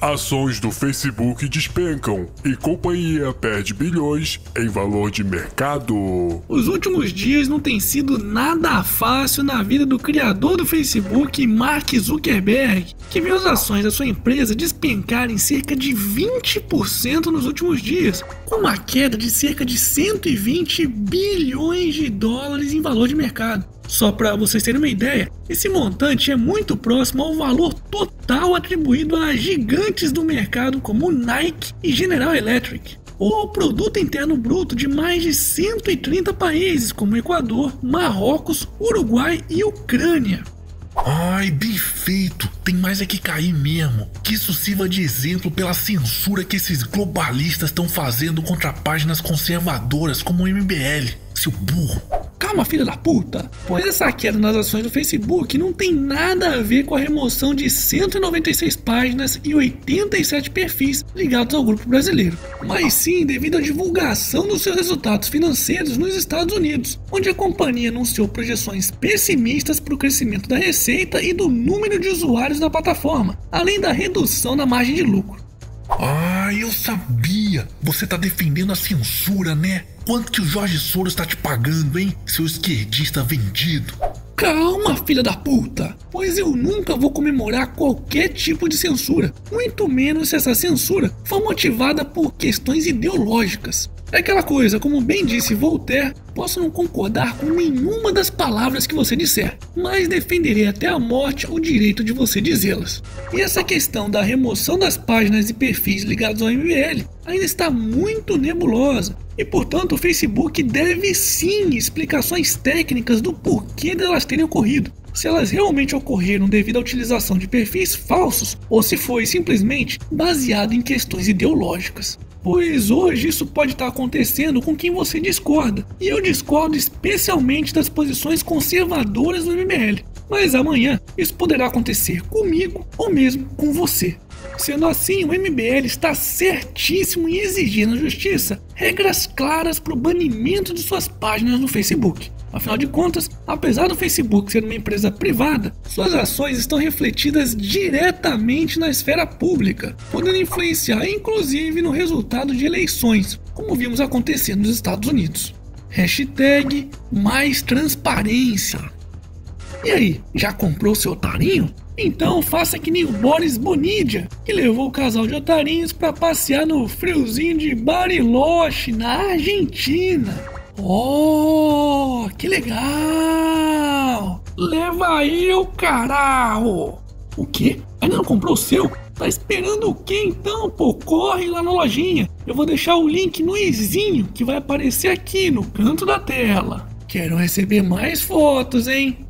Ações do Facebook despencam e companhia perde bilhões em valor de mercado. Os últimos dias não têm sido nada fácil na vida do criador do Facebook, Mark Zuckerberg, que viu as ações da sua empresa despencarem cerca de 20% nos últimos dias, com uma queda de cerca de 120 bilhões de dólares em valor de mercado. Só para vocês terem uma ideia, esse montante é muito próximo ao valor total atribuído a gigantes do mercado como Nike e General Electric, ou ao produto interno bruto de mais de 130 países como Equador, Marrocos, Uruguai e Ucrânia. Ai, bem feito! Tem mais é que cair mesmo. Que isso sirva de exemplo pela censura que esses globalistas estão fazendo contra páginas conservadoras como o MBL, seu burro. Calma, filha da puta! Pois essa queda nas ações do Facebook não tem nada a ver com a remoção de 196 páginas e 87 perfis ligados ao grupo brasileiro, mas sim devido à divulgação dos seus resultados financeiros nos Estados Unidos, onde a companhia anunciou projeções pessimistas para o crescimento da receita e do número de usuários da plataforma, além da redução da margem de lucro. Ah, eu sabia! Você tá defendendo a censura, né? Quanto que o Jorge Soros tá te pagando, hein, seu esquerdista vendido? Calma, filha da puta! Pois eu nunca vou comemorar qualquer tipo de censura, muito menos se essa censura for motivada por questões ideológicas. É aquela coisa, como bem disse Voltaire, posso não concordar com nenhuma das palavras que você disser, mas defenderei até a morte o direito de você dizê-las. E essa questão da remoção das páginas e perfis ligados ao MBL ainda está muito nebulosa, e portanto o Facebook deve sim explicações técnicas do porquê delas terem ocorrido. Se elas realmente ocorreram devido à utilização de perfis falsos ou se foi simplesmente baseado em questões ideológicas. Pois hoje isso pode estar acontecendo com quem você discorda, e eu discordo especialmente das posições conservadoras do MBL. Mas amanhã isso poderá acontecer comigo ou mesmo com você. Sendo assim, o MBL está certíssimo em exigir na justiça regras claras para o banimento de suas páginas no Facebook. Afinal de contas, apesar do Facebook ser uma empresa privada, suas ações estão refletidas diretamente na esfera pública, podendo influenciar inclusive no resultado de eleições, como vimos acontecer nos Estados Unidos. Hashtag mais transparência. E aí, já comprou seu otarinho? Então faça que nem o Boris Bonidia, que levou o casal de otarinhos para passear no friozinho de Bariloche, na Argentina. Oh, que legal! Leva aí o caralho! O quê? Ainda não comprou o seu? Tá esperando o quê então, pô? Corre lá na lojinha. Eu vou deixar o link no izinho que vai aparecer aqui no canto da tela. Quero receber mais fotos, hein?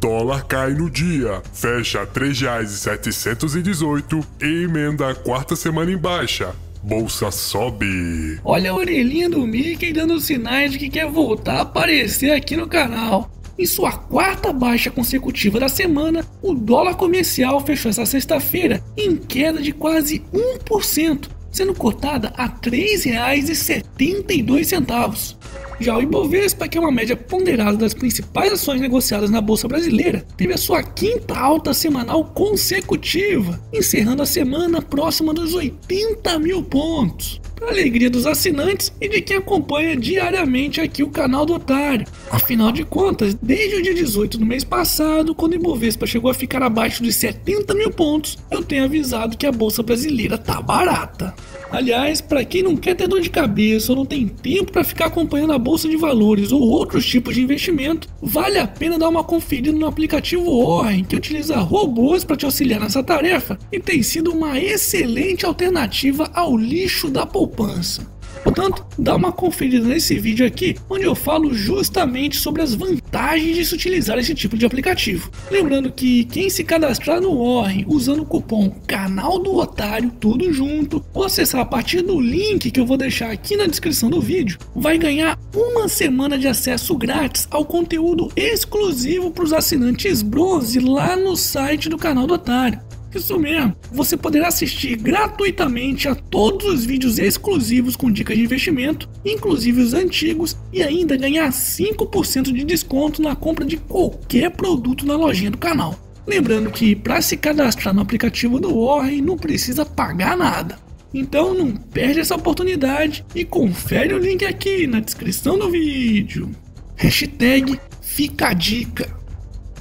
Dólar cai no dia, fecha R$ 3,718 e emenda a quarta semana em baixa. Bolsa sobe. Olha a orelhinha do Mickey dando sinais de que quer voltar a aparecer aqui no canal. Em sua quarta baixa consecutiva da semana, o dólar comercial fechou essa sexta-feira em queda de quase 1%, sendo cotada a R$ 3,72. Já o Ibovespa, que é uma média ponderada das principais ações negociadas na Bolsa Brasileira, teve a sua quinta alta semanal consecutiva, encerrando a semana próxima dos 80 mil pontos. Para alegria dos assinantes e de quem acompanha diariamente aqui o canal do Otário. Afinal de contas, desde o dia 18 do mês passado, quando o Ibovespa chegou a ficar abaixo dos 70 mil pontos, eu tenho avisado que a Bolsa Brasileira tá barata. Aliás, para quem não quer ter dor de cabeça ou não tem tempo para ficar acompanhando a bolsa de valores ou outros tipos de investimento, vale a pena dar uma conferida no aplicativo Warren, que utiliza robôs para te auxiliar nessa tarefa e tem sido uma excelente alternativa ao lixo da poupança. Portanto, dá uma conferida nesse vídeo aqui, onde eu falo justamente sobre as vantagens de se utilizar esse tipo de aplicativo. Lembrando que quem se cadastrar no Warren usando o cupom Canal do Otário, tudo junto, ou acessar a partir do link que eu vou deixar aqui na descrição do vídeo, vai ganhar uma semana de acesso grátis ao conteúdo exclusivo para os assinantes bronze lá no site do Canal do Otário. Isso mesmo, você poderá assistir gratuitamente a todos os vídeos exclusivos com dicas de investimento, inclusive os antigos, e ainda ganhar 5% de desconto na compra de qualquer produto na lojinha do canal. Lembrando que para se cadastrar no aplicativo do Warren não precisa pagar nada. Então não perde essa oportunidade e confere o link aqui na descrição do vídeo. Hashtag fica a dica.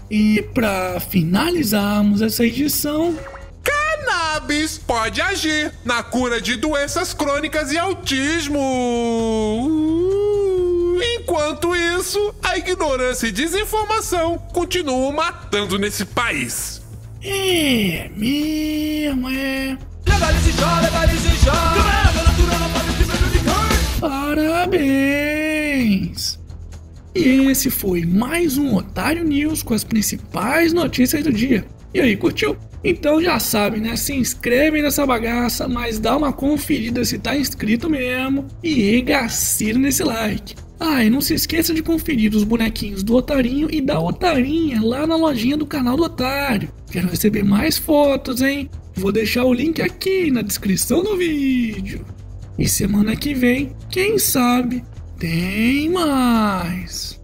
E para finalizarmos essa edição, Cannabis pode agir na cura de doenças crônicas e autismo. Enquanto isso, a ignorância e desinformação continuam matando nesse país. é mesmo, é. Legalize já, legalize já. E esse foi mais um Otário News com as principais notícias do dia. E aí, curtiu? Então já sabe, né? Se inscreve nessa bagaça, mas dá uma conferida se tá inscrito mesmo e regacira nesse like. Ah, e não se esqueça de conferir os bonequinhos do Otarinho e da Otarinha lá na lojinha do canal do Otário. Quero receber mais fotos, hein? Vou deixar o link aqui na descrição do vídeo. E semana que vem, quem sabe, tem mais.